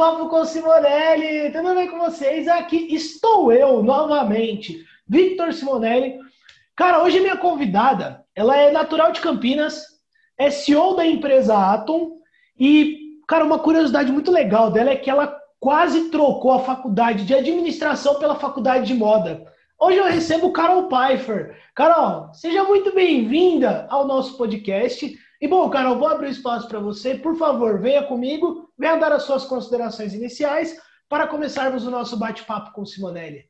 Bate-Papo com Simonelli, tudo bem com vocês? Aqui estou eu novamente, Victor Simonelli. Cara, hoje minha convidada, ela é natural de Campinas, é CEO da empresa Atom e, cara, uma curiosidade muito legal dela é que ela quase trocou a faculdade de administração pela faculdade de moda. Hoje eu recebo Carol Pfeiffer. Carol, seja muito bem-vinda ao nosso podcast. E bom, Carol, vou abrir espaço para você. Por favor, venha comigo, venha dar as suas considerações iniciais para começarmos o nosso bate-papo com Simonelli.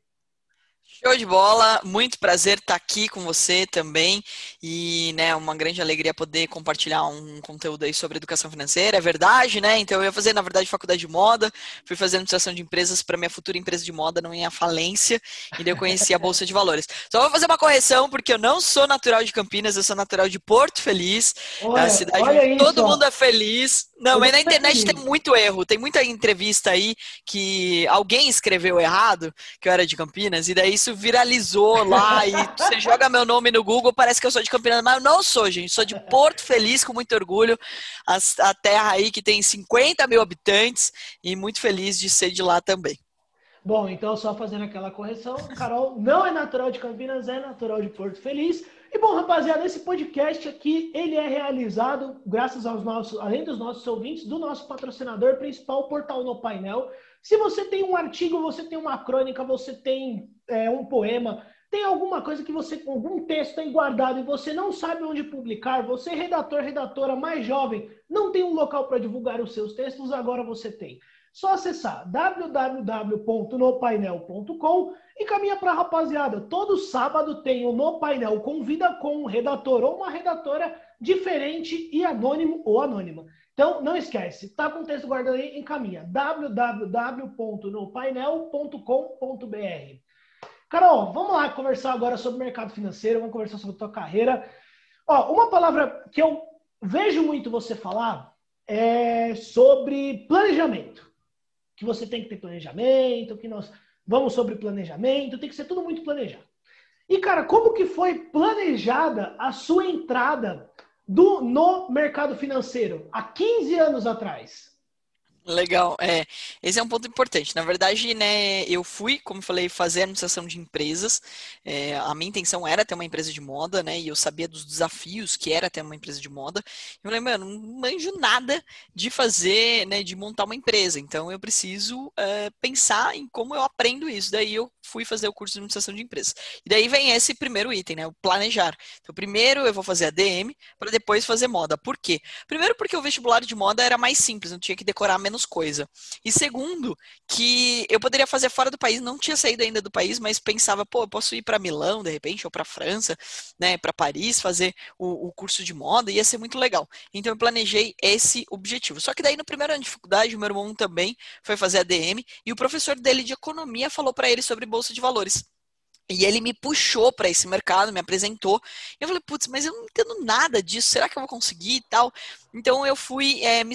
Show de bola, muito prazer estar aqui com você também e, né, uma grande alegria poder compartilhar um conteúdo aí sobre educação financeira, é verdade, né? Então eu ia fazer, na verdade, faculdade de moda, fui fazer administração de empresas para minha futura empresa de moda não ir à falência e daí eu conheci a bolsa de valores. Só vou fazer uma correção porque eu não sou natural de Campinas, eu sou natural de Porto Feliz, olha, a cidade onde todo mundo é feliz. Não, mas na internet tem muito erro, tem muita entrevista aí que alguém escreveu errado que eu era de Campinas e daí isso viralizou lá e você joga meu nome no Google, parece que eu sou de Campinas, mas eu não sou, gente. Sou de Porto Feliz, com muito orgulho. A, a terra aí que tem 50 mil habitantes e muito feliz de ser de lá também. Bom, então só fazendo aquela correção, Carol não é natural de Campinas, é natural de Porto Feliz. E bom, rapaziada, esse podcast aqui, ele é realizado graças aos nossos, além dos nossos ouvintes, do nosso patrocinador principal, Portal no Painel. Se você tem um artigo, você tem uma crônica, você tem é, um poema, tem alguma coisa que você, algum texto tem guardado e você não sabe onde publicar, você, redator, redatora mais jovem, não tem um local para divulgar os seus textos, agora você tem. Só acessar www.nopainel.com e caminha para a rapaziada. Todo sábado tem o No Painel Convida com um redator ou uma redatora diferente e anônimo ou anônima. Então, não esquece, tá com o texto guardado aí, encaminha www.nopainel.com.br. Carol, vamos lá conversar agora sobre o mercado financeiro, vamos conversar sobre a tua carreira. Ó, uma palavra que eu vejo muito você falar é sobre planejamento. Que você tem que ter planejamento, que nós vamos sobre planejamento, tem que ser tudo muito planejado. E, cara, como que foi planejada a sua entrada do, no mercado financeiro há 15 anos atrás? Legal, é. Esse é um ponto importante. Na verdade, né, eu fui, como falei, fazer administração de empresas. É, a minha intenção era ter uma empresa de moda, né? E eu sabia dos desafios que era ter uma empresa de moda. Eu falei, mano, não manjo nada de fazer, né, de montar uma empresa. Então eu preciso é, pensar em como eu aprendo isso. Daí eu fui fazer o curso de administração de empresas. E daí vem esse primeiro item, né? O planejar. Então, primeiro eu vou fazer a DM para depois fazer moda. Por quê? Primeiro, porque o vestibular de moda era mais simples, não tinha que decorar menos coisa. E segundo, que eu poderia fazer fora do país, não tinha saído ainda do país, mas pensava, pô, eu posso ir para Milão, de repente, ou para França, né, para Paris, fazer o, o, curso de moda, ia ser muito legal. Então eu planejei esse objetivo. Só que daí no primeiro ano de dificuldade, o meu irmão também foi fazer a DM e o professor dele de economia falou para ele sobre bolsa de valores. E ele me puxou para esse mercado, me apresentou. Eu falei, putz, mas eu não entendo nada disso, será que eu vou conseguir e tal? Então eu fui é, me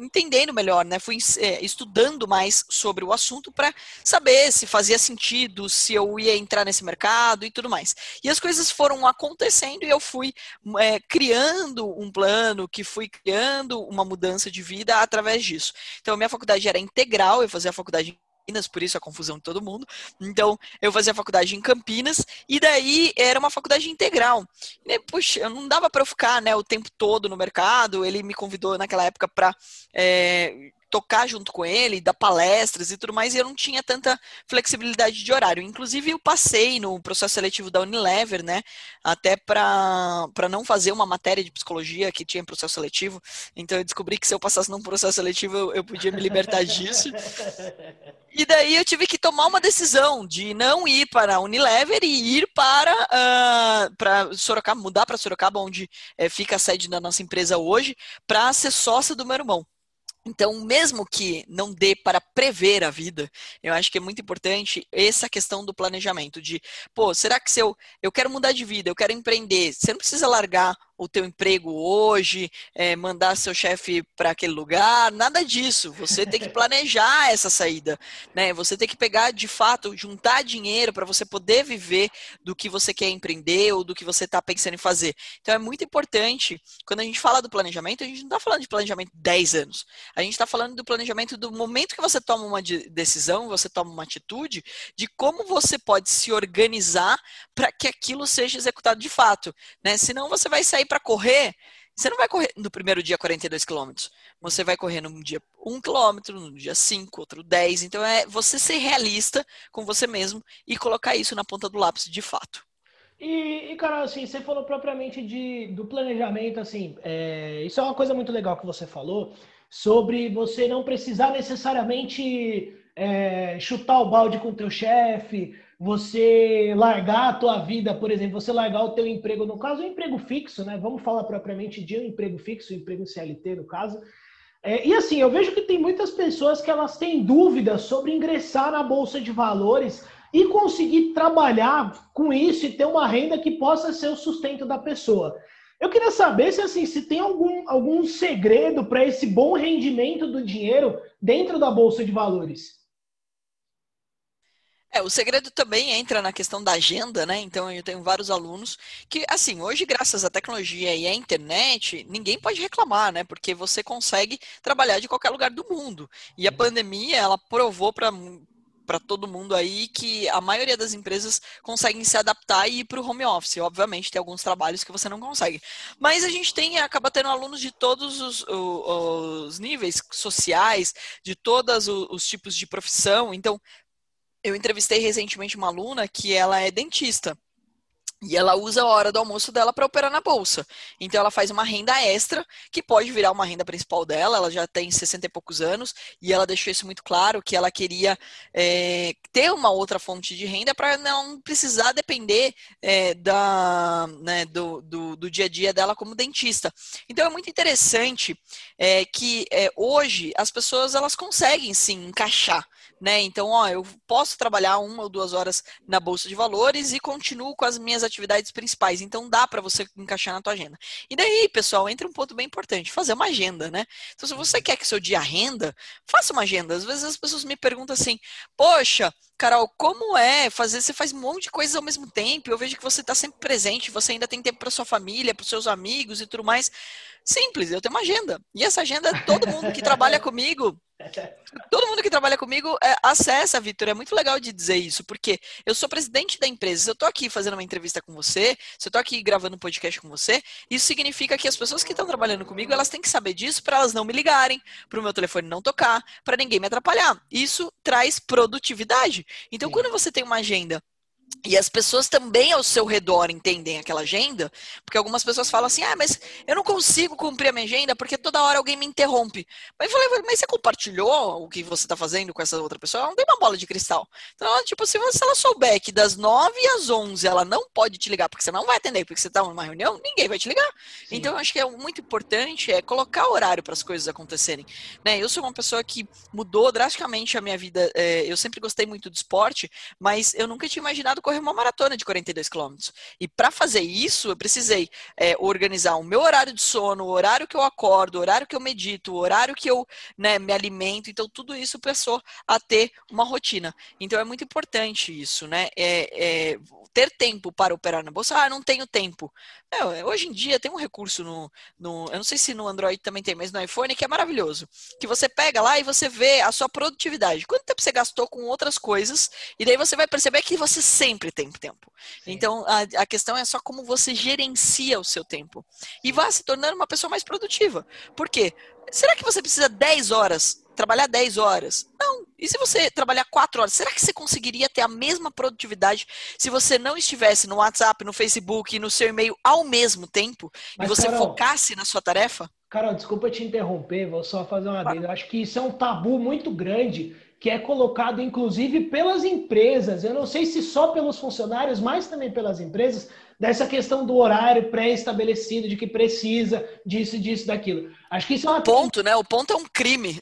entendendo melhor, né? Fui é, estudando mais sobre o assunto para saber se fazia sentido, se eu ia entrar nesse mercado e tudo mais. E as coisas foram acontecendo e eu fui é, criando um plano, que fui criando uma mudança de vida através disso. Então, minha faculdade era integral, eu fazia a faculdade Campinas, por isso a confusão de todo mundo. Então, eu fazia faculdade em Campinas, e daí era uma faculdade integral. E, puxa, não dava para eu ficar né, o tempo todo no mercado. Ele me convidou naquela época para é, tocar junto com ele, dar palestras e tudo mais, e eu não tinha tanta flexibilidade de horário. Inclusive, eu passei no processo seletivo da Unilever, né? Até para não fazer uma matéria de psicologia que tinha processo seletivo. Então, eu descobri que se eu passasse num processo seletivo, eu, eu podia me libertar disso. E daí eu tive que tomar uma decisão de não ir para a Unilever e ir para, uh, para Sorocaba, mudar para Sorocaba, onde é, fica a sede da nossa empresa hoje, para ser sócia do meu irmão. Então, mesmo que não dê para prever a vida, eu acho que é muito importante essa questão do planejamento, de, pô, será que se eu, eu quero mudar de vida, eu quero empreender, você não precisa largar o teu emprego hoje, é, mandar seu chefe para aquele lugar, nada disso. Você tem que planejar essa saída, né? Você tem que pegar de fato, juntar dinheiro para você poder viver do que você quer empreender ou do que você está pensando em fazer. Então é muito importante, quando a gente fala do planejamento, a gente não está falando de planejamento de 10 anos. A gente está falando do planejamento do momento que você toma uma decisão, você toma uma atitude, de como você pode se organizar para que aquilo seja executado de fato, né? Senão você vai sair para correr, você não vai correr no primeiro dia 42 quilômetros. Você vai correr num dia 1 quilômetro, no dia 5, outro 10. Então é você ser realista com você mesmo e colocar isso na ponta do lápis de fato. E, e cara, assim, você falou propriamente de, do planejamento, assim, é, isso é uma coisa muito legal que você falou, sobre você não precisar necessariamente é, chutar o balde com o teu chefe, você largar a tua vida, por exemplo, você largar o teu emprego, no caso, um emprego fixo, né? Vamos falar propriamente de um emprego fixo, um emprego CLT, no caso. É, e assim, eu vejo que tem muitas pessoas que elas têm dúvidas sobre ingressar na Bolsa de Valores e conseguir trabalhar com isso e ter uma renda que possa ser o sustento da pessoa. Eu queria saber se assim, se tem algum, algum segredo para esse bom rendimento do dinheiro dentro da Bolsa de Valores. É, o segredo também entra na questão da agenda, né? Então eu tenho vários alunos que, assim, hoje, graças à tecnologia e à internet, ninguém pode reclamar, né? Porque você consegue trabalhar de qualquer lugar do mundo. E a uhum. pandemia, ela provou para para todo mundo aí que a maioria das empresas conseguem se adaptar e ir para o home office. Obviamente, tem alguns trabalhos que você não consegue. Mas a gente tem, acaba tendo alunos de todos os, os, os níveis sociais, de todos os, os tipos de profissão. Então, eu entrevistei recentemente uma aluna que ela é dentista. E ela usa a hora do almoço dela para operar na bolsa. Então ela faz uma renda extra, que pode virar uma renda principal dela. Ela já tem 60 e poucos anos e ela deixou isso muito claro que ela queria é, ter uma outra fonte de renda para não precisar depender é, da, né, do, do, do, dia a dia dela como dentista. Então é muito interessante é, que é, hoje as pessoas elas conseguem sim encaixar né? Então, ó, eu posso trabalhar uma ou duas horas na bolsa de valores e continuo com as minhas atividades principais. Então, dá para você encaixar na tua agenda. E daí, pessoal, entra um ponto bem importante: fazer uma agenda, né? Então, se você quer que seu dia renda, faça uma agenda. Às vezes as pessoas me perguntam assim: Poxa, Carol, como é fazer? Você faz um monte de coisas ao mesmo tempo. Eu vejo que você está sempre presente, você ainda tem tempo para sua família, para os seus amigos e tudo mais. Simples, eu tenho uma agenda. E essa agenda, todo mundo que trabalha comigo Todo mundo que trabalha comigo é, acessa, Vitor. É muito legal de dizer isso, porque eu sou presidente da empresa. Se eu estou aqui fazendo uma entrevista com você, se eu estou aqui gravando um podcast com você, isso significa que as pessoas que estão trabalhando comigo, elas têm que saber disso para elas não me ligarem, para o meu telefone não tocar, para ninguém me atrapalhar. Isso traz produtividade. Então, Sim. quando você tem uma agenda e as pessoas também ao seu redor entendem aquela agenda, porque algumas pessoas falam assim: ah, mas eu não consigo cumprir a minha agenda porque toda hora alguém me interrompe. Mas eu falei, mas você compartilhou o que você está fazendo com essa outra pessoa? Ela não tem uma bola de cristal. Então, tipo, se ela souber que das 9 às 11 ela não pode te ligar porque você não vai atender, porque você está numa reunião, ninguém vai te ligar. Sim. Então, eu acho que é muito importante é colocar horário para as coisas acontecerem. Né? Eu sou uma pessoa que mudou drasticamente a minha vida. É, eu sempre gostei muito do esporte, mas eu nunca tinha imaginado correr uma maratona de 42 quilômetros. E para fazer isso, eu precisei é, organizar o meu horário de sono, o horário que eu acordo, o horário que eu medito, o horário que eu né, me alimento. Então, tudo isso passou a ter uma rotina. Então, é muito importante isso, né? É, é, ter tempo para operar na bolsa. Ah, não tenho tempo. É, hoje em dia tem um recurso no, no, Eu não sei se no Android também tem, mas no iPhone que é maravilhoso. Que você pega lá e você vê a sua produtividade. Quanto tempo você gastou com outras coisas, e daí você vai perceber que você sempre tem tempo. Sim. Então a, a questão é só como você gerencia o seu tempo. E vá se tornando uma pessoa mais produtiva. Por quê? Será que você precisa 10 horas trabalhar 10 horas. Não. E se você trabalhar 4 horas, será que você conseguiria ter a mesma produtividade se você não estivesse no WhatsApp, no Facebook e no seu e-mail ao mesmo tempo Mas, e você Carol, focasse na sua tarefa? Carol, desculpa te interromper, vou só fazer uma. Eu acho que isso é um tabu muito grande que é colocado inclusive pelas empresas. Eu não sei se só pelos funcionários, mas também pelas empresas, dessa questão do horário pré-estabelecido, de que precisa disso, disso, daquilo. Acho que isso é uma... O ponto, né? O ponto é um crime.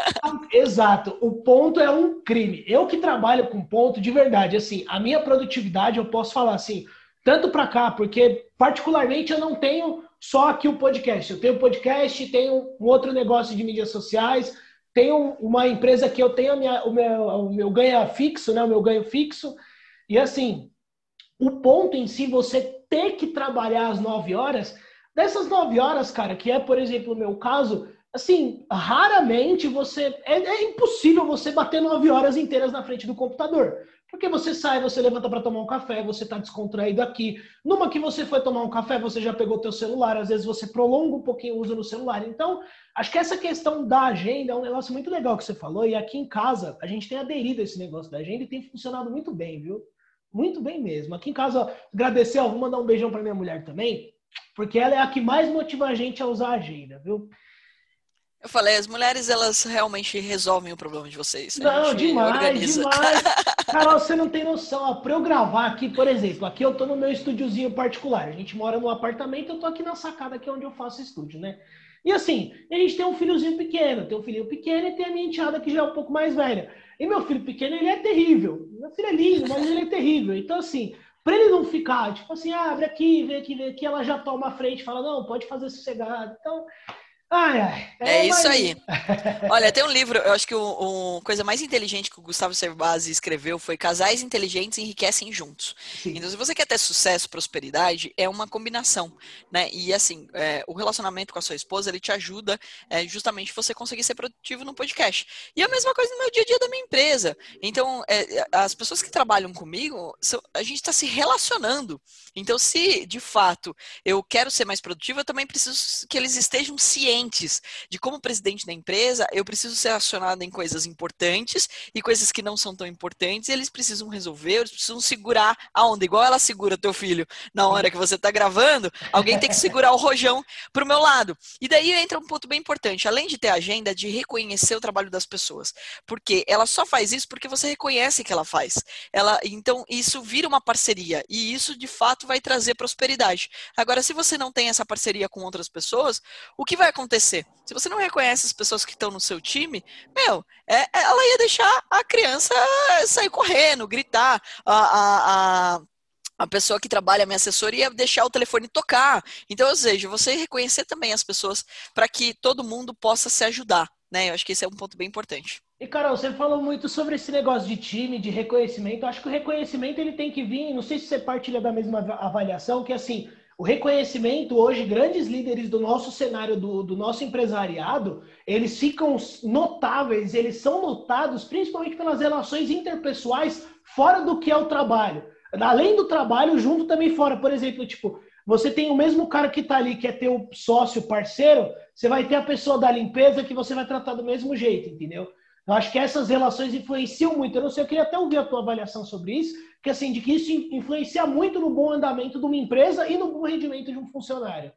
Exato. O ponto é um crime. Eu que trabalho com ponto, de verdade, assim, a minha produtividade, eu posso falar assim, tanto para cá, porque particularmente eu não tenho só aqui o podcast. Eu tenho podcast, tenho um outro negócio de mídias sociais, tenho uma empresa que eu tenho minha, o, meu, o meu ganho fixo, né? O meu ganho fixo. E assim, o ponto em si, você ter que trabalhar às 9 horas, dessas 9 horas, cara, que é, por exemplo, o meu caso, assim, raramente você. É, é impossível você bater 9 horas inteiras na frente do computador. Porque você sai, você levanta para tomar um café, você está descontraído aqui. Numa que você foi tomar um café, você já pegou teu celular, às vezes você prolonga um pouquinho o uso no celular. Então, acho que essa questão da agenda é um negócio muito legal que você falou. E aqui em casa, a gente tem aderido a esse negócio da agenda e tem funcionado muito bem, viu? Muito bem mesmo. Aqui em casa, agradecer, ó, vou mandar um beijão para minha mulher também, porque ela é a que mais motiva a gente a usar a agenda, viu? Eu falei, as mulheres, elas realmente resolvem o problema de vocês. Não, demais, organiza. demais. Carol, você não tem noção. Ó, pra eu gravar aqui, por exemplo, aqui eu tô no meu estúdiozinho particular. A gente mora num apartamento, eu tô aqui na sacada, que é onde eu faço estúdio, né? E assim, a gente tem um filhozinho pequeno, tem um filhinho pequeno e tem a minha enteada que já é um pouco mais velha. E meu filho pequeno, ele é terrível. Meu filho é lindo, mas ele é terrível. Então, assim, para ele não ficar, tipo assim, ah, abre aqui, vem aqui, vem aqui, ela já toma a frente fala, não, pode fazer sossegado. Então, Ai, ai. É, é isso aí. Olha, tem um livro, eu acho que a coisa mais inteligente que o Gustavo Cerbasi escreveu foi Casais Inteligentes Enriquecem Juntos. Sim. Então, se você quer ter sucesso, prosperidade, é uma combinação, né? E assim, é, o relacionamento com a sua esposa, ele te ajuda é, justamente você conseguir ser produtivo no podcast. E a mesma coisa no meu dia a dia da minha empresa. Então, é, as pessoas que trabalham comigo, a gente está se relacionando. Então, se de fato eu quero ser mais produtivo, eu também preciso que eles estejam cientes de como presidente da empresa, eu preciso ser acionado em coisas importantes e coisas que não são tão importantes, eles precisam resolver, eles precisam segurar a onda, igual ela segura teu filho na hora que você está gravando, alguém tem que segurar o rojão para o meu lado. E daí entra um ponto bem importante, além de ter agenda, de reconhecer o trabalho das pessoas, porque ela só faz isso porque você reconhece que ela faz. Ela, então isso vira uma parceria e isso de fato vai trazer prosperidade. Agora, se você não tem essa parceria com outras pessoas, o que vai acontecer acontecer? Se você não reconhece as pessoas que estão no seu time, meu, é, ela ia deixar a criança sair correndo, gritar. A, a, a, a pessoa que trabalha, a minha assessora, ia deixar o telefone tocar. Então, ou seja, você reconhecer também as pessoas para que todo mundo possa se ajudar. Né? Eu acho que esse é um ponto bem importante. E Carol, você falou muito sobre esse negócio de time, de reconhecimento. Eu acho que o reconhecimento ele tem que vir, não sei se você partilha da mesma avaliação, que assim, o reconhecimento hoje, grandes líderes do nosso cenário, do, do nosso empresariado, eles ficam notáveis, eles são notados principalmente pelas relações interpessoais fora do que é o trabalho. Além do trabalho, junto também fora. Por exemplo, tipo, você tem o mesmo cara que está ali, que é teu sócio, parceiro, você vai ter a pessoa da limpeza que você vai tratar do mesmo jeito, entendeu? Eu acho que essas relações influenciam muito. Eu não sei, eu queria até ouvir a tua avaliação sobre isso, que assim, de que isso influencia muito no bom andamento de uma empresa e no bom rendimento de um funcionário.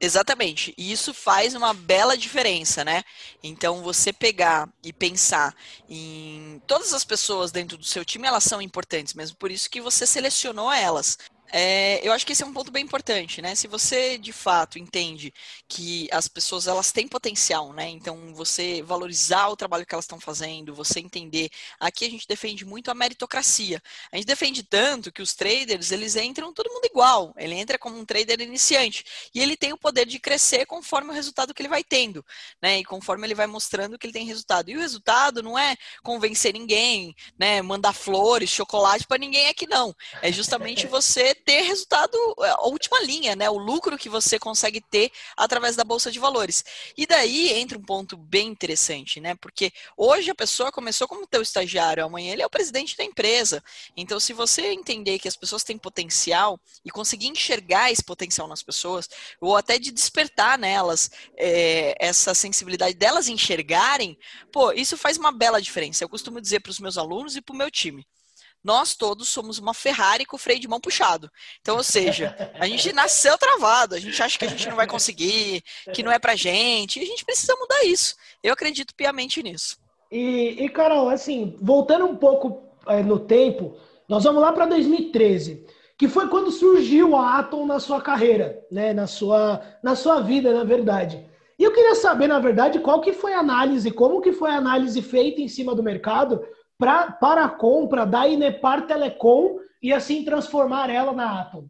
Exatamente. E isso faz uma bela diferença, né? Então, você pegar e pensar em todas as pessoas dentro do seu time, elas são importantes, mesmo por isso que você selecionou elas. É, eu acho que esse é um ponto bem importante, né? Se você de fato entende que as pessoas elas têm potencial, né? Então você valorizar o trabalho que elas estão fazendo, você entender. Aqui a gente defende muito a meritocracia. A gente defende tanto que os traders eles entram todo mundo igual. Ele entra como um trader iniciante e ele tem o poder de crescer conforme o resultado que ele vai tendo, né? E conforme ele vai mostrando que ele tem resultado. E o resultado não é convencer ninguém, né? Mandar flores, chocolate para ninguém aqui não. É justamente você ter resultado, é, a última linha, né? O lucro que você consegue ter através da Bolsa de Valores. E daí entra um ponto bem interessante, né? Porque hoje a pessoa começou como teu estagiário, amanhã ele é o presidente da empresa. Então, se você entender que as pessoas têm potencial e conseguir enxergar esse potencial nas pessoas, ou até de despertar nelas é, essa sensibilidade delas enxergarem, pô, isso faz uma bela diferença. Eu costumo dizer para os meus alunos e para o meu time nós todos somos uma Ferrari com o freio de mão puxado. Então, ou seja, a gente nasceu travado, a gente acha que a gente não vai conseguir, que não é pra gente, e a gente precisa mudar isso. Eu acredito piamente nisso. E, e Carol, assim, voltando um pouco é, no tempo, nós vamos lá para 2013, que foi quando surgiu a Atom na sua carreira, né, na sua, na sua vida, na verdade. E eu queria saber, na verdade, qual que foi a análise, como que foi a análise feita em cima do mercado pra, para a compra da Inepar Telecom e assim transformar ela na Atom?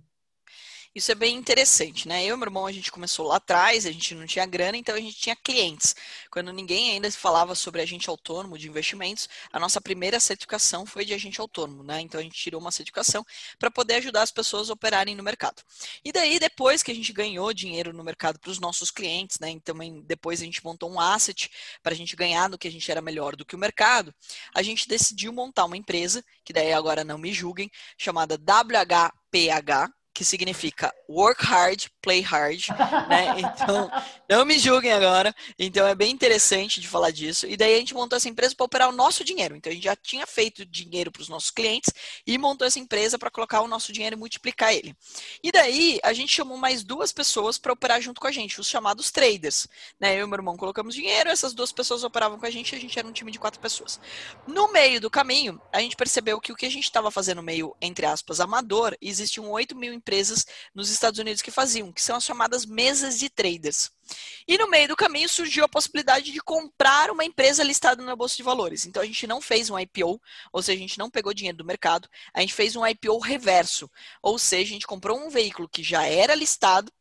Isso é bem interessante, né? Eu e meu irmão, a gente começou lá atrás, a gente não tinha grana, então a gente tinha clientes. Quando ninguém ainda falava sobre agente autônomo de investimentos, a nossa primeira certificação foi de agente autônomo, né? Então a gente tirou uma certificação para poder ajudar as pessoas a operarem no mercado. E daí, depois que a gente ganhou dinheiro no mercado para os nossos clientes, né? Então depois a gente montou um asset para a gente ganhar no que a gente era melhor do que o mercado, a gente decidiu montar uma empresa, que daí agora não me julguem, chamada WHPH, que significa work hard, play hard, né? Então, não me julguem agora. Então, é bem interessante de falar disso. E daí a gente montou essa empresa para operar o nosso dinheiro. Então, a gente já tinha feito dinheiro para os nossos clientes e montou essa empresa para colocar o nosso dinheiro e multiplicar ele. E daí, a gente chamou mais duas pessoas para operar junto com a gente, os chamados traders. Né? Eu e meu irmão colocamos dinheiro, essas duas pessoas operavam com a gente e a gente era um time de quatro pessoas. No meio do caminho, a gente percebeu que o que a gente estava fazendo meio, entre aspas, amador, existiam 8 mil empresas nos Estados Unidos que faziam, que são as chamadas mesas de traders. E no meio do caminho surgiu a possibilidade de comprar uma empresa listada na Bolsa de Valores. Então a gente não fez um IPO, ou seja, a gente não pegou dinheiro do mercado, a gente fez um IPO reverso. Ou seja, a gente comprou um veículo que já era listado,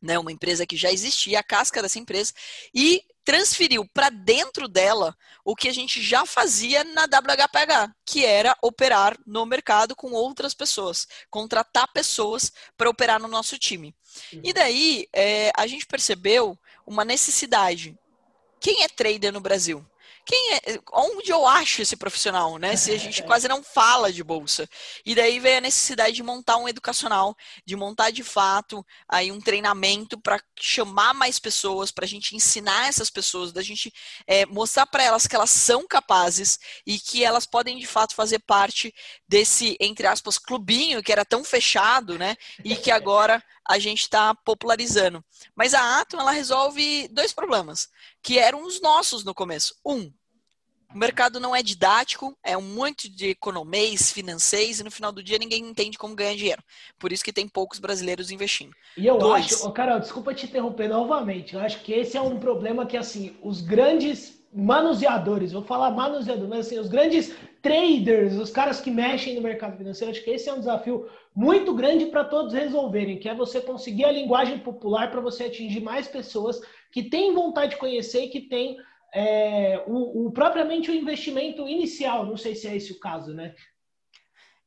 né, uma empresa que já existia, a casca dessa empresa, e transferiu para dentro dela o que a gente já fazia na WHPH, que era operar no mercado com outras pessoas, contratar pessoas para operar no nosso time. Uhum. E daí é, a gente percebeu uma necessidade. Quem é trader no Brasil? Quem é, onde eu acho esse profissional, né? Se a gente quase não fala de bolsa. E daí veio a necessidade de montar um educacional, de montar de fato aí um treinamento para chamar mais pessoas, para a gente ensinar essas pessoas, da gente é, mostrar para elas que elas são capazes e que elas podem de fato fazer parte desse, entre aspas, clubinho que era tão fechado, né? E que agora a gente está popularizando. Mas a Atom, ela resolve dois problemas, que eram os nossos no começo. Um, o mercado não é didático, é um monte de economês, financeiros, e no final do dia ninguém entende como ganhar dinheiro. Por isso que tem poucos brasileiros investindo. E eu Dois. acho, oh, Carol, desculpa te interromper novamente, eu acho que esse é um problema que, assim, os grandes manuseadores, vou falar manuseador, mas assim, os grandes traders, os caras que mexem no mercado financeiro, acho que esse é um desafio muito grande para todos resolverem, que é você conseguir a linguagem popular para você atingir mais pessoas que têm vontade de conhecer e que têm é, o, o, propriamente o investimento inicial. Não sei se é esse o caso, né?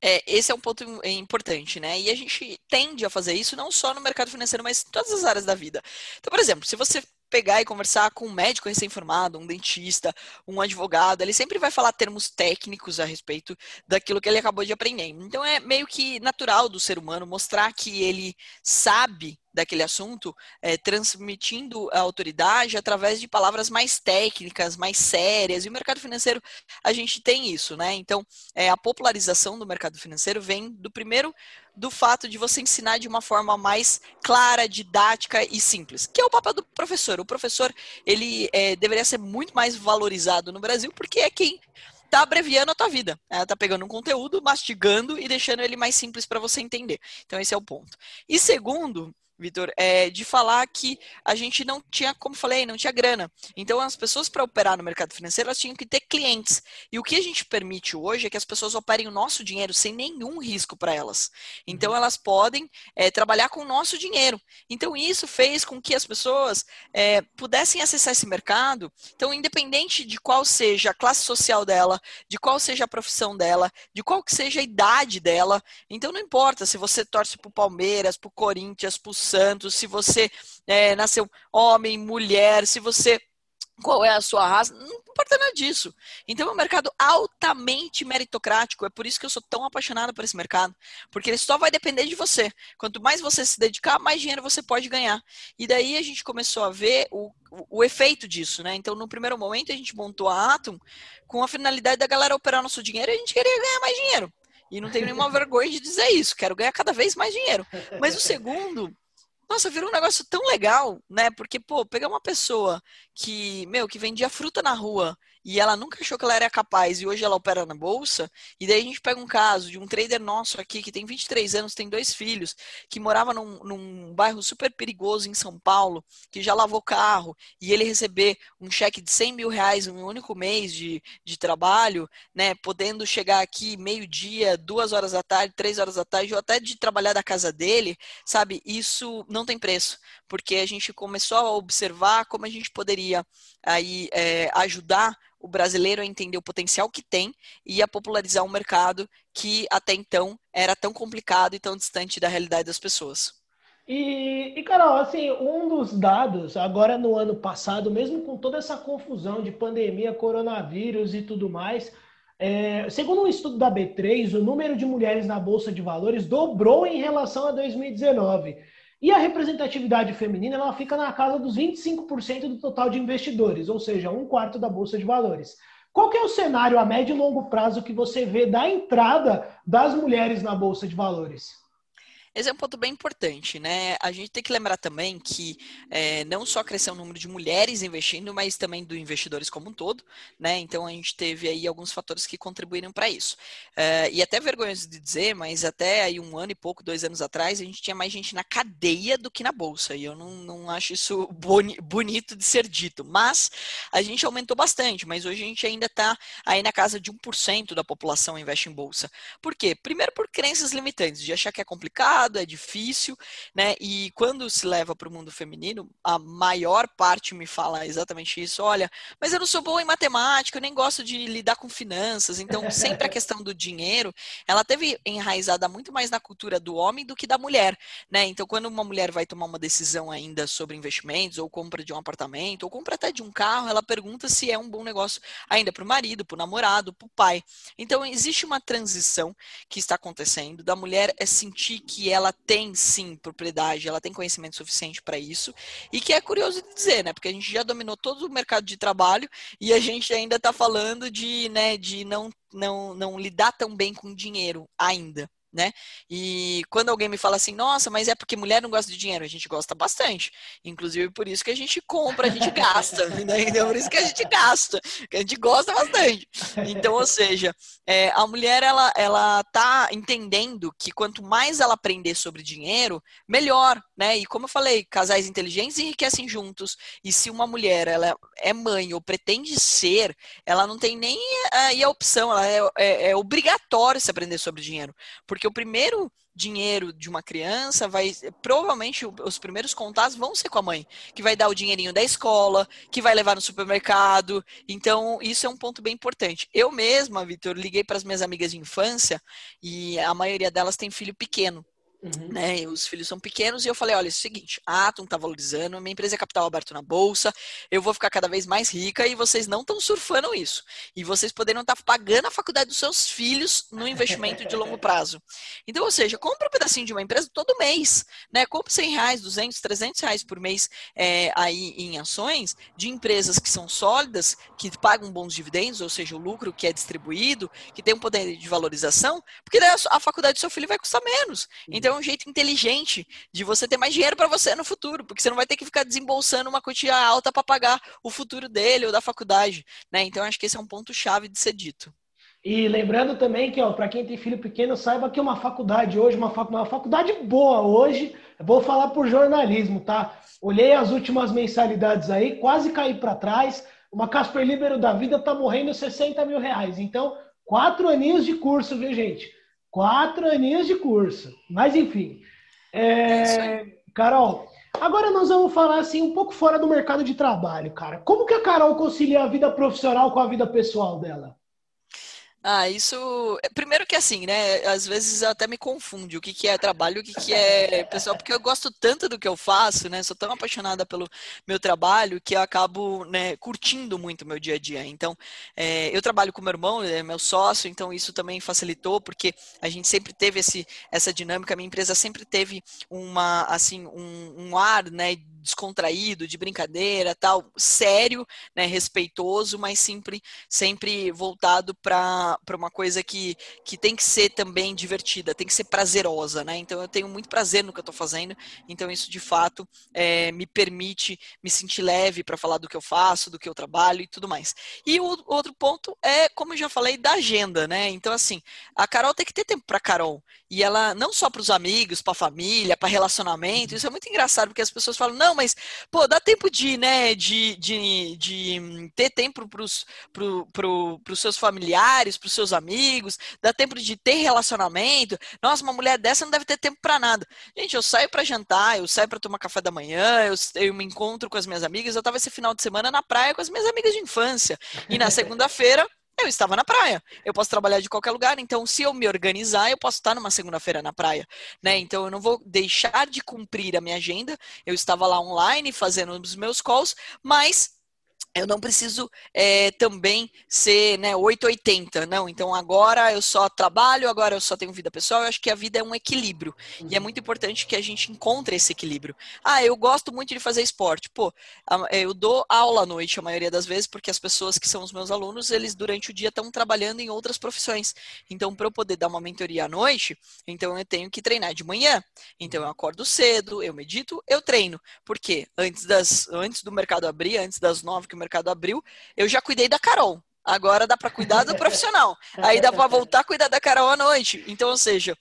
É, esse é um ponto importante, né? E a gente tende a fazer isso não só no mercado financeiro, mas em todas as áreas da vida. Então, por exemplo, se você pegar e conversar com um médico recém-formado, um dentista, um advogado, ele sempre vai falar termos técnicos a respeito daquilo que ele acabou de aprender. Então é meio que natural do ser humano mostrar que ele sabe daquele assunto, é, transmitindo a autoridade através de palavras mais técnicas, mais sérias. E o mercado financeiro, a gente tem isso, né? Então, é, a popularização do mercado financeiro vem do primeiro do fato de você ensinar de uma forma mais clara, didática e simples, que é o papel do professor. O professor, ele é, deveria ser muito mais valorizado no Brasil, porque é quem está abreviando a tua vida. Ela está pegando um conteúdo, mastigando e deixando ele mais simples para você entender. Então, esse é o ponto. E segundo, Vitor, é de falar que a gente não tinha, como falei, não tinha grana. Então, as pessoas para operar no mercado financeiro, elas tinham que ter clientes. E o que a gente permite hoje é que as pessoas operem o nosso dinheiro sem nenhum risco para elas. Então, uhum. elas podem é, trabalhar com o nosso dinheiro. Então, isso fez com que as pessoas é, pudessem acessar esse mercado. Então, independente de qual seja a classe social dela, de qual seja a profissão dela, de qual que seja a idade dela. Então, não importa se você torce para o Palmeiras, para o Corinthians, para o Santos, se você é, nasceu homem, mulher, se você qual é a sua raça, não importa nada disso. Então é um mercado altamente meritocrático, é por isso que eu sou tão apaixonada por esse mercado, porque ele só vai depender de você. Quanto mais você se dedicar, mais dinheiro você pode ganhar. E daí a gente começou a ver o, o, o efeito disso, né? Então no primeiro momento a gente montou a Atom com a finalidade da galera operar nosso dinheiro e a gente queria ganhar mais dinheiro. E não tenho nenhuma vergonha de dizer isso, quero ganhar cada vez mais dinheiro. Mas o segundo nossa, virou um negócio tão legal, né? Porque, pô, pegar uma pessoa que, meu, que vendia fruta na rua e ela nunca achou que ela era capaz e hoje ela opera na bolsa, e daí a gente pega um caso de um trader nosso aqui que tem 23 anos, tem dois filhos, que morava num, num bairro super perigoso em São Paulo, que já lavou carro, e ele receber um cheque de 100 mil reais em um único mês de, de trabalho, né, podendo chegar aqui meio-dia, duas horas da tarde, três horas da tarde, ou até de trabalhar da casa dele, sabe? Isso não tem preço, porque a gente começou a observar como a gente poderia aí é, ajudar o brasileiro a entender o potencial que tem e a popularizar um mercado que até então era tão complicado e tão distante da realidade das pessoas. E, e, Carol, assim, um dos dados, agora no ano passado, mesmo com toda essa confusão de pandemia, coronavírus e tudo mais, é, segundo um estudo da B3, o número de mulheres na Bolsa de Valores dobrou em relação a 2019. E a representatividade feminina ela fica na casa dos 25% do total de investidores, ou seja, um quarto da Bolsa de Valores. Qual que é o cenário a médio e longo prazo que você vê da entrada das mulheres na Bolsa de Valores? Esse é um ponto bem importante, né? A gente tem que lembrar também que é, não só cresceu o número de mulheres investindo, mas também dos investidores como um todo, né? Então a gente teve aí alguns fatores que contribuíram para isso. É, e até vergonhoso de dizer, mas até aí um ano e pouco, dois anos atrás, a gente tinha mais gente na cadeia do que na bolsa. E eu não, não acho isso boni, bonito de ser dito. Mas a gente aumentou bastante, mas hoje a gente ainda está aí na casa de 1% da população investe em bolsa. Por quê? Primeiro por crenças limitantes, de achar que é complicado complicado, é difícil, né? E quando se leva para o mundo feminino, a maior parte me fala exatamente isso. Olha, mas eu não sou boa em matemática, eu nem gosto de lidar com finanças. Então, sempre a questão do dinheiro, ela teve enraizada muito mais na cultura do homem do que da mulher, né? Então, quando uma mulher vai tomar uma decisão ainda sobre investimentos, ou compra de um apartamento, ou compra até de um carro, ela pergunta se é um bom negócio ainda para o marido, para o namorado, para o pai. Então, existe uma transição que está acontecendo da mulher é sentir que ela tem sim propriedade, ela tem conhecimento suficiente para isso, e que é curioso de dizer, né? Porque a gente já dominou todo o mercado de trabalho e a gente ainda está falando de, né, de não, não, não lidar tão bem com dinheiro ainda né? E quando alguém me fala assim, nossa, mas é porque mulher não gosta de dinheiro, a gente gosta bastante. Inclusive por isso que a gente compra, a gente gasta, né? Por isso que a gente gasta, que a gente gosta bastante. Então, ou seja, é, a mulher ela ela tá entendendo que quanto mais ela aprender sobre dinheiro, melhor, né? E como eu falei, casais inteligentes enriquecem juntos. E se uma mulher ela é mãe ou pretende ser, ela não tem nem aí a opção, ela é, é, é obrigatório se aprender sobre dinheiro, porque porque o primeiro dinheiro de uma criança vai provavelmente os primeiros contatos vão ser com a mãe, que vai dar o dinheirinho da escola, que vai levar no supermercado. Então, isso é um ponto bem importante. Eu mesma, Vitor, liguei para as minhas amigas de infância e a maioria delas tem filho pequeno. Uhum. Né, os filhos são pequenos e eu falei, olha, é o seguinte, a Atom está valorizando, minha empresa é capital aberto na bolsa, eu vou ficar cada vez mais rica e vocês não estão surfando isso. E vocês poderiam estar tá pagando a faculdade dos seus filhos no investimento de longo prazo. Então, ou seja, compra um pedacinho de uma empresa todo mês, né? Compre 100 reais, 200, 300 reais por mês é, aí em ações de empresas que são sólidas, que pagam bons dividendos, ou seja, o lucro que é distribuído, que tem um poder de valorização, porque daí a, faculdade do seu filho vai custar menos. Então, um jeito inteligente de você ter mais dinheiro para você no futuro, porque você não vai ter que ficar desembolsando uma quantia alta para pagar o futuro dele ou da faculdade, né? Então acho que esse é um ponto chave de ser dito. E lembrando também que, ó, para quem tem filho pequeno, saiba que uma faculdade hoje, uma, uma faculdade boa hoje, vou falar por jornalismo, tá? Olhei as últimas mensalidades aí, quase caí para trás. Uma Casper Libero da vida tá morrendo 60 mil reais. Então, quatro aninhos de curso, viu, gente? Quatro aninhos de curso. Mas enfim. É... Carol, agora nós vamos falar assim um pouco fora do mercado de trabalho, cara. Como que a Carol concilia a vida profissional com a vida pessoal dela? Ah, isso. É, primeiro que assim, né? Às vezes até me confunde o que, que é trabalho o que, que é pessoal, porque eu gosto tanto do que eu faço, né? Sou tão apaixonada pelo meu trabalho que eu acabo né, curtindo muito o meu dia a dia. Então, é, eu trabalho com meu irmão, ele é meu sócio, então isso também facilitou, porque a gente sempre teve esse, essa dinâmica, a minha empresa sempre teve uma, assim, um, um ar, né? Descontraído, de brincadeira, tal, sério, né, respeitoso, mas sempre, sempre voltado para uma, coisa que, que tem que ser também divertida, tem que ser prazerosa, né? Então eu tenho muito prazer no que eu estou fazendo, então isso de fato é, me permite me sentir leve para falar do que eu faço, do que eu trabalho e tudo mais. E o outro ponto é, como eu já falei, da agenda, né? Então, assim, a Carol tem que ter tempo para Carol. E ela, não só para os amigos, para a família, para relacionamento, isso é muito engraçado, porque as pessoas falam, não, mas, pô, dá tempo de, né, de, de, de ter tempo para os pro, pro, seus familiares, para os seus amigos, dá tempo de ter relacionamento. Nossa, uma mulher dessa não deve ter tempo para nada. Gente, eu saio para jantar, eu saio para tomar café da manhã, eu, eu me encontro com as minhas amigas, eu estava esse final de semana na praia com as minhas amigas de infância. E na segunda-feira eu estava na praia. Eu posso trabalhar de qualquer lugar, então se eu me organizar, eu posso estar numa segunda-feira na praia, né? Então eu não vou deixar de cumprir a minha agenda. Eu estava lá online fazendo os meus calls, mas eu não preciso é, também ser né, 880, não. Então agora eu só trabalho, agora eu só tenho vida pessoal. Eu acho que a vida é um equilíbrio. Uhum. E é muito importante que a gente encontre esse equilíbrio. Ah, eu gosto muito de fazer esporte. Pô, eu dou aula à noite a maioria das vezes, porque as pessoas que são os meus alunos, eles durante o dia estão trabalhando em outras profissões. Então, para eu poder dar uma mentoria à noite, então eu tenho que treinar de manhã. Então eu acordo cedo, eu medito, eu treino. Por quê? Antes, das, antes do mercado abrir, antes das nove que o mercado abriu, eu já cuidei da Carol. Agora dá para cuidar do profissional. Aí dá para voltar a cuidar da Carol à noite. Então, ou seja,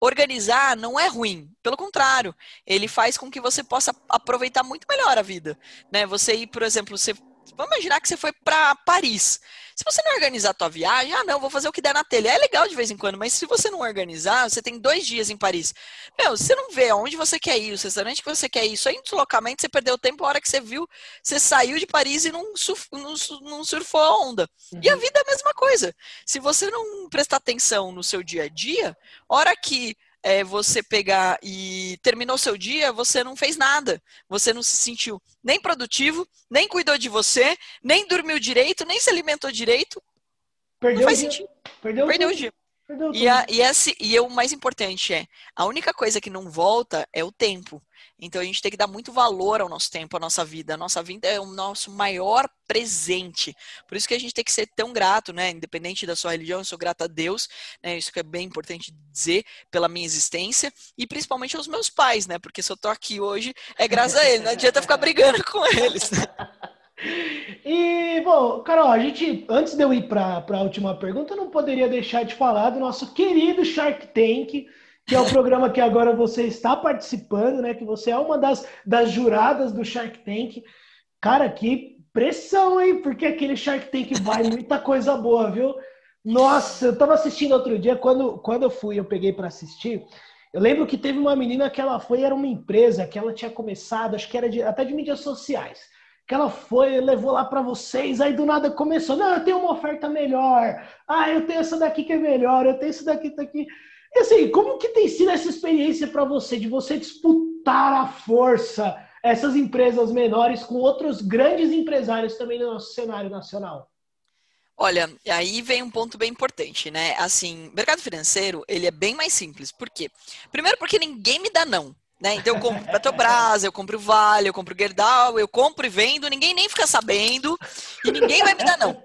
organizar não é ruim, pelo contrário, ele faz com que você possa aproveitar muito melhor a vida, né? Você ir, por exemplo, você Vamos imaginar que você foi para Paris. Se você não organizar a tua viagem, ah, não, vou fazer o que der na telha. É legal de vez em quando, mas se você não organizar, você tem dois dias em Paris. Meu, você não vê aonde você quer ir, o restaurante que você quer ir, só em deslocamento você perdeu tempo a hora que você viu, você saiu de Paris e não, surf, não, não surfou a onda. Uhum. E a uhum. vida é a mesma coisa. Se você não prestar atenção no seu dia a dia, hora que é, você pegar e terminou seu dia, você não fez nada. Você não se sentiu nem produtivo, nem cuidou de você, nem dormiu direito, nem se alimentou direito. Perdeu não faz o dia. sentido. Perdeu, Perdeu o dia. E, a, e, esse, e o mais importante é, a única coisa que não volta é o tempo. Então a gente tem que dar muito valor ao nosso tempo, à nossa vida. A nossa vida é o nosso maior presente. Por isso que a gente tem que ser tão grato, né? Independente da sua religião, eu sou grato a Deus, né? Isso que é bem importante dizer pela minha existência e principalmente aos meus pais, né? Porque se eu tô aqui hoje é graças a eles. Não adianta ficar brigando com eles. E, bom, Carol, a gente, antes de eu ir para a última pergunta, eu não poderia deixar de falar do nosso querido Shark Tank, que é o programa que agora você está participando, né? Que você é uma das, das juradas do Shark Tank. Cara, que pressão, hein? Porque aquele Shark Tank vai muita coisa boa, viu? Nossa, eu tava assistindo outro dia, quando, quando eu fui, eu peguei para assistir. Eu lembro que teve uma menina que ela foi, era uma empresa que ela tinha começado, acho que era de, até de mídias sociais. Que ela foi, levou lá para vocês, aí do nada começou, não, eu tenho uma oferta melhor. Ah, eu tenho essa daqui que é melhor, eu tenho isso daqui, daqui. E assim, como que tem sido essa experiência para você, de você disputar a força essas empresas menores com outros grandes empresários também no nosso cenário nacional? Olha, aí vem um ponto bem importante, né? Assim, mercado financeiro, ele é bem mais simples. Por quê? Primeiro porque ninguém me dá não. Né? Então eu compro Petrobras, eu compro Vale, eu compro Gerdau, eu compro e vendo, ninguém nem fica sabendo e ninguém vai me dar não.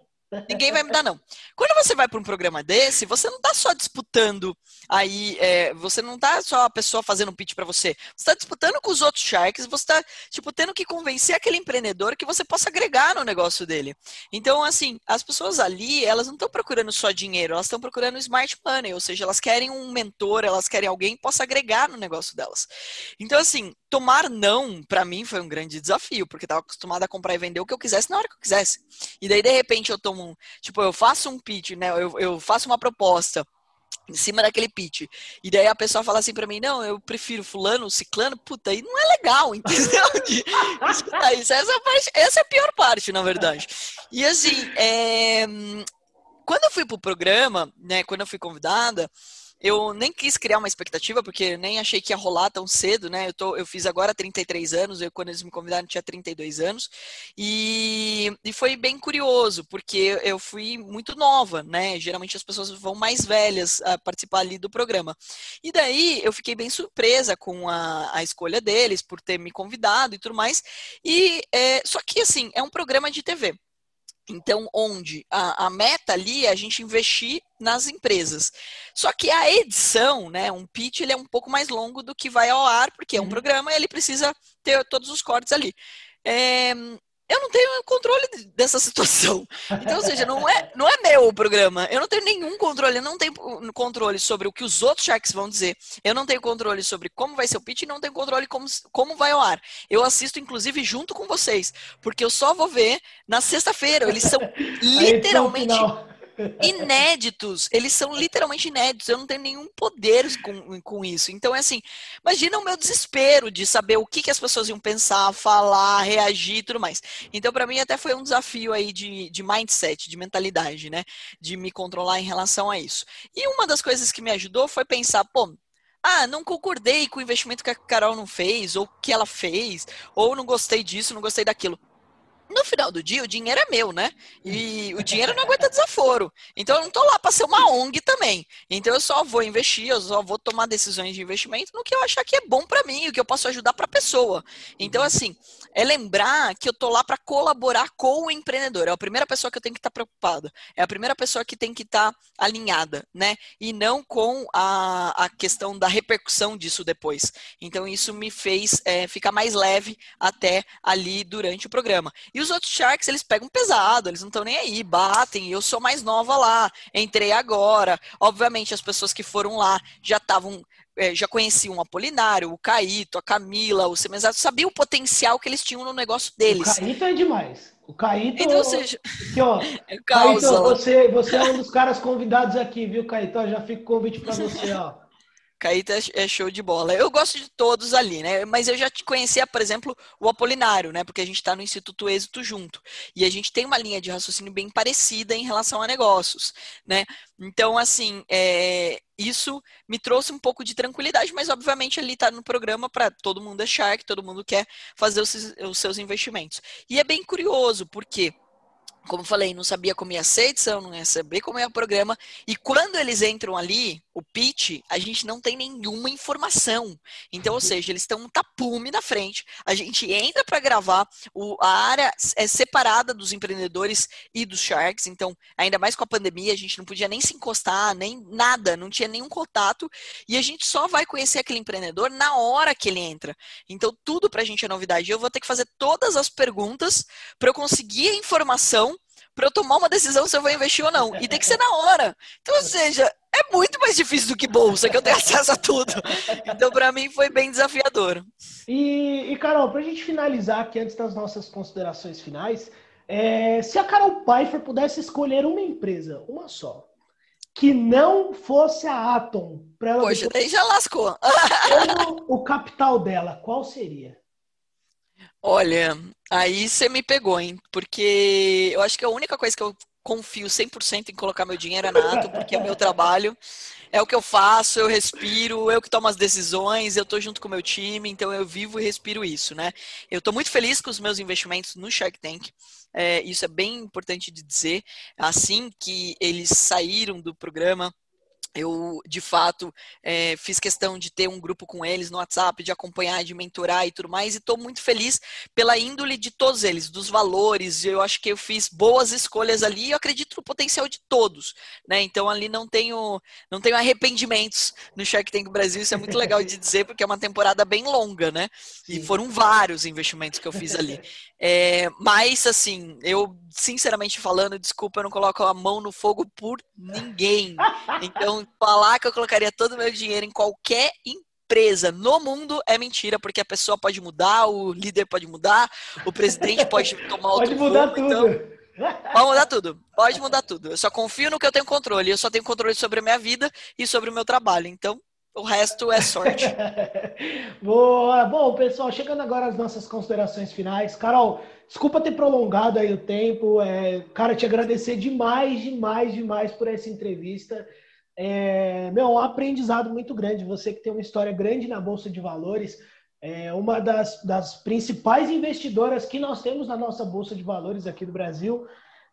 Ninguém vai me dar não. Quando você vai para um programa desse, você não está só disputando aí, é, você não está só a pessoa fazendo um pitch para você. Você está disputando com os outros sharks, você está tipo tendo que convencer aquele empreendedor que você possa agregar no negócio dele. Então, assim, as pessoas ali, elas não estão procurando só dinheiro, elas estão procurando smart money, ou seja, elas querem um mentor, elas querem alguém que possa agregar no negócio delas. Então, assim, tomar não para mim foi um grande desafio, porque estava acostumada a comprar e vender o que eu quisesse na hora que eu quisesse. E daí de repente eu tomo, tipo, eu faço um pitch, né? Eu, eu faço uma proposta em cima daquele pitch. E daí a pessoa fala assim para mim: "Não, eu prefiro fulano, ciclano". Puta, aí não é legal, entendeu? isso, essa parte, essa é a pior parte, na verdade. E assim, é... quando eu fui pro programa, né, quando eu fui convidada, eu nem quis criar uma expectativa, porque nem achei que ia rolar tão cedo, né? Eu, tô, eu fiz agora 33 anos, eu quando eles me convidaram tinha 32 anos, e, e foi bem curioso, porque eu fui muito nova, né? Geralmente as pessoas vão mais velhas a participar ali do programa. E daí eu fiquei bem surpresa com a, a escolha deles, por ter me convidado e tudo mais. E é, só que assim, é um programa de TV. Então, onde a, a, meta ali é a gente investir nas empresas. Só que a edição, né, um pitch, ele é um pouco mais longo do que vai ao ar, porque é um uhum. programa e ele precisa ter todos os cortes ali. É, eu não tenho controle dessa situação. Então, ou seja, não é, não é meu o programa. Eu não tenho nenhum controle. Eu não tenho controle sobre o que os outros sharks vão dizer. Eu não tenho controle sobre como vai ser o pitch e não tenho controle como, como vai ao ar. Eu assisto, inclusive, junto com vocês. Porque eu só vou ver na sexta-feira. Eles são literalmente inéditos. Eles são literalmente inéditos. Eu não tenho nenhum poder com, com isso. Então, é assim, imagina o meu desespero de saber o que, que as pessoas iam pensar, falar, reagir e tudo mais. Então, para mim, até foi um desafio aí de, de mindset, de mentalidade, né? De me controlar em relação a isso. E uma das coisas que me ajudou foi pensar, pô, ah, não concordei com o investimento que a Carol não fez, ou que ela fez, ou não gostei disso, não gostei daquilo no final do dia, o dinheiro é meu, né? E o dinheiro não aguenta desaforo. Então, eu não estou lá para ser uma ONG também. Então, eu só vou investir, eu só vou tomar decisões de investimento no que eu achar que é bom para mim, o que eu posso ajudar para a pessoa. Então, assim, é lembrar que eu estou lá para colaborar com o empreendedor. É a primeira pessoa que eu tenho que estar tá preocupada. É a primeira pessoa que tem que estar tá alinhada, né? E não com a, a questão da repercussão disso depois. Então, isso me fez é, ficar mais leve até ali durante o programa. E os outros Sharks, eles pegam pesado, eles não estão nem aí, batem. Eu sou mais nova lá, entrei agora. Obviamente, as pessoas que foram lá já estavam é, já conheciam o Apolinário, o Caíto, a Camila, o Semenzato, sabia o potencial que eles tinham no negócio deles. O Caíto é demais. O Caíto. Então, ou seja, aqui, ó, é Caíto, você, você é um dos caras convidados aqui, viu, Caíto? Já fica o convite para você, ó. Caíta é show de bola. Eu gosto de todos ali, né? Mas eu já te conhecia, por exemplo, o Apolinário, né? Porque a gente está no Instituto Êxito junto. E a gente tem uma linha de raciocínio bem parecida em relação a negócios, né? Então, assim, é... isso me trouxe um pouco de tranquilidade, mas obviamente ali está no programa para todo mundo é Shark, todo mundo quer fazer os, seus investimentos. E é bem curioso, porque como falei, não sabia como ia ser a edição, não ia saber como ia o programa. E quando eles entram ali, o pitch, a gente não tem nenhuma informação. Então, ou seja, eles estão um tapume na frente. A gente entra para gravar, o, a área é separada dos empreendedores e dos sharks. Então, ainda mais com a pandemia, a gente não podia nem se encostar, nem nada, não tinha nenhum contato. E a gente só vai conhecer aquele empreendedor na hora que ele entra. Então, tudo para a gente é novidade. Eu vou ter que fazer todas as perguntas para eu conseguir a informação para eu tomar uma decisão se eu vou investir ou não. E tem que ser na hora. Então, ou seja, é muito mais difícil do que bolsa, que eu tenho acesso a tudo. Então, para mim, foi bem desafiador. E, e Carol, para a gente finalizar aqui, antes das nossas considerações finais, é, se a Carol Pfeiffer pudesse escolher uma empresa, uma só, que não fosse a Atom, para ela. Poxa, daí já lascou. o capital dela, qual seria? Olha, aí você me pegou, hein? Porque eu acho que a única coisa que eu confio 100% em colocar meu dinheiro é na Atom, porque é o meu trabalho, é o que eu faço, eu respiro, eu que tomo as decisões, eu tô junto com o meu time, então eu vivo e respiro isso, né? Eu tô muito feliz com os meus investimentos no Shark Tank. É, isso é bem importante de dizer. Assim que eles saíram do programa, eu, de fato, é, fiz questão de ter um grupo com eles no WhatsApp, de acompanhar, de mentorar e tudo mais, e estou muito feliz pela índole de todos eles, dos valores. Eu acho que eu fiz boas escolhas ali e eu acredito no potencial de todos, né? Então ali não tenho, não tenho arrependimentos no Shark Tank Brasil. Isso é muito legal de dizer porque é uma temporada bem longa, né? E foram vários investimentos que eu fiz ali. É, mas assim, eu sinceramente falando, desculpa, eu não coloco a mão no fogo por ninguém. Então falar que eu colocaria todo o meu dinheiro em qualquer empresa no mundo é mentira, porque a pessoa pode mudar, o líder pode mudar, o presidente pode tomar outro Pode mudar tudo. Então, Pode mudar tudo. Pode mudar tudo. Eu só confio no que eu tenho controle. Eu só tenho controle sobre a minha vida e sobre o meu trabalho. Então, o resto é sorte. Boa. Bom, pessoal, chegando agora às nossas considerações finais. Carol, desculpa ter prolongado aí o tempo. É, cara, te agradecer demais, demais, demais por essa entrevista. É, meu, um aprendizado muito grande. Você que tem uma história grande na Bolsa de Valores, é uma das, das principais investidoras que nós temos na nossa Bolsa de Valores aqui do Brasil.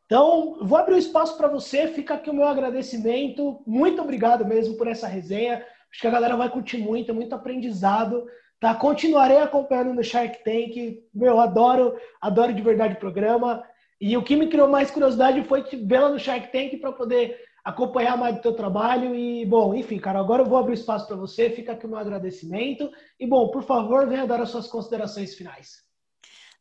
Então, vou abrir o um espaço para você. Fica aqui o meu agradecimento. Muito obrigado mesmo por essa resenha. Acho que a galera vai curtir muito, é muito aprendizado. Tá? Continuarei acompanhando no Shark Tank. Meu, adoro, adoro de verdade o programa. E o que me criou mais curiosidade foi vê-la no Shark Tank para poder acompanhar mais do teu trabalho. E, bom, enfim, cara, agora eu vou abrir espaço para você. Fica aqui o meu agradecimento. E, bom, por favor, venha dar as suas considerações finais.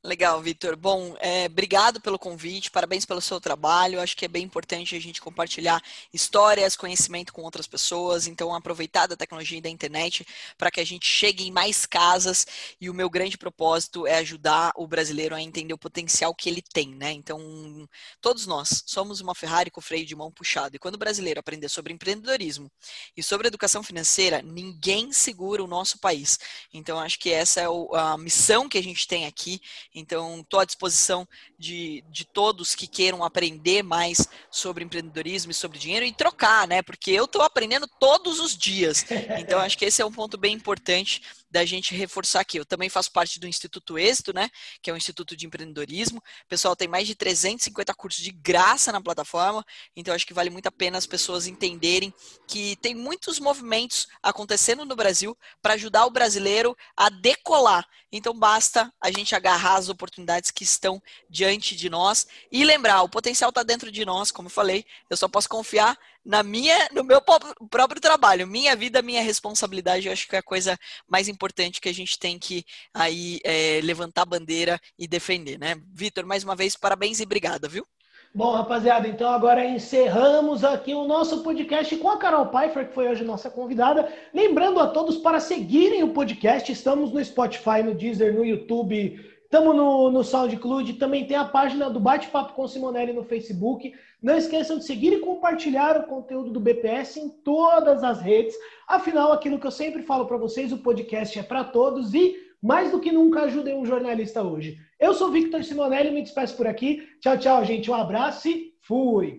Legal, Vitor. Bom, é, obrigado pelo convite, parabéns pelo seu trabalho. Acho que é bem importante a gente compartilhar histórias, conhecimento com outras pessoas. Então, aproveitar da tecnologia e da internet para que a gente chegue em mais casas. E o meu grande propósito é ajudar o brasileiro a entender o potencial que ele tem, né? Então, todos nós somos uma Ferrari com freio de mão puxado. E quando o brasileiro aprender sobre empreendedorismo e sobre educação financeira, ninguém segura o nosso país. Então, acho que essa é a missão que a gente tem aqui então, estou à disposição de, de todos que queiram aprender mais sobre empreendedorismo e sobre dinheiro e trocar, né? Porque eu estou aprendendo todos os dias. Então, acho que esse é um ponto bem importante da gente reforçar aqui. Eu também faço parte do Instituto Êxito, né? Que é um instituto de empreendedorismo. O pessoal tem mais de 350 cursos de graça na plataforma. Então, acho que vale muito a pena as pessoas entenderem que tem muitos movimentos acontecendo no Brasil para ajudar o brasileiro a decolar. Então, basta a gente agarrar as oportunidades que estão diante de nós e lembrar, o potencial está dentro de nós, como eu falei. Eu só posso confiar na minha, no meu próprio trabalho, minha vida, minha responsabilidade, eu acho que é a coisa mais importante que a gente tem que aí é, levantar a bandeira e defender, né? Vitor, mais uma vez, parabéns e obrigada, viu? Bom, rapaziada, então agora encerramos aqui o nosso podcast com a Carol Pfeiffer, que foi hoje nossa convidada. Lembrando a todos para seguirem o podcast, estamos no Spotify, no Deezer, no YouTube, estamos no, no SoundCloud, também tem a página do Bate-Papo com Simonelli no Facebook. Não esqueçam de seguir e compartilhar o conteúdo do BPS em todas as redes. Afinal, aquilo que eu sempre falo para vocês, o podcast é para todos e mais do que nunca ajudem um jornalista hoje. Eu sou Victor Simonelli, me despeço por aqui. Tchau, tchau, gente. Um abraço e fui!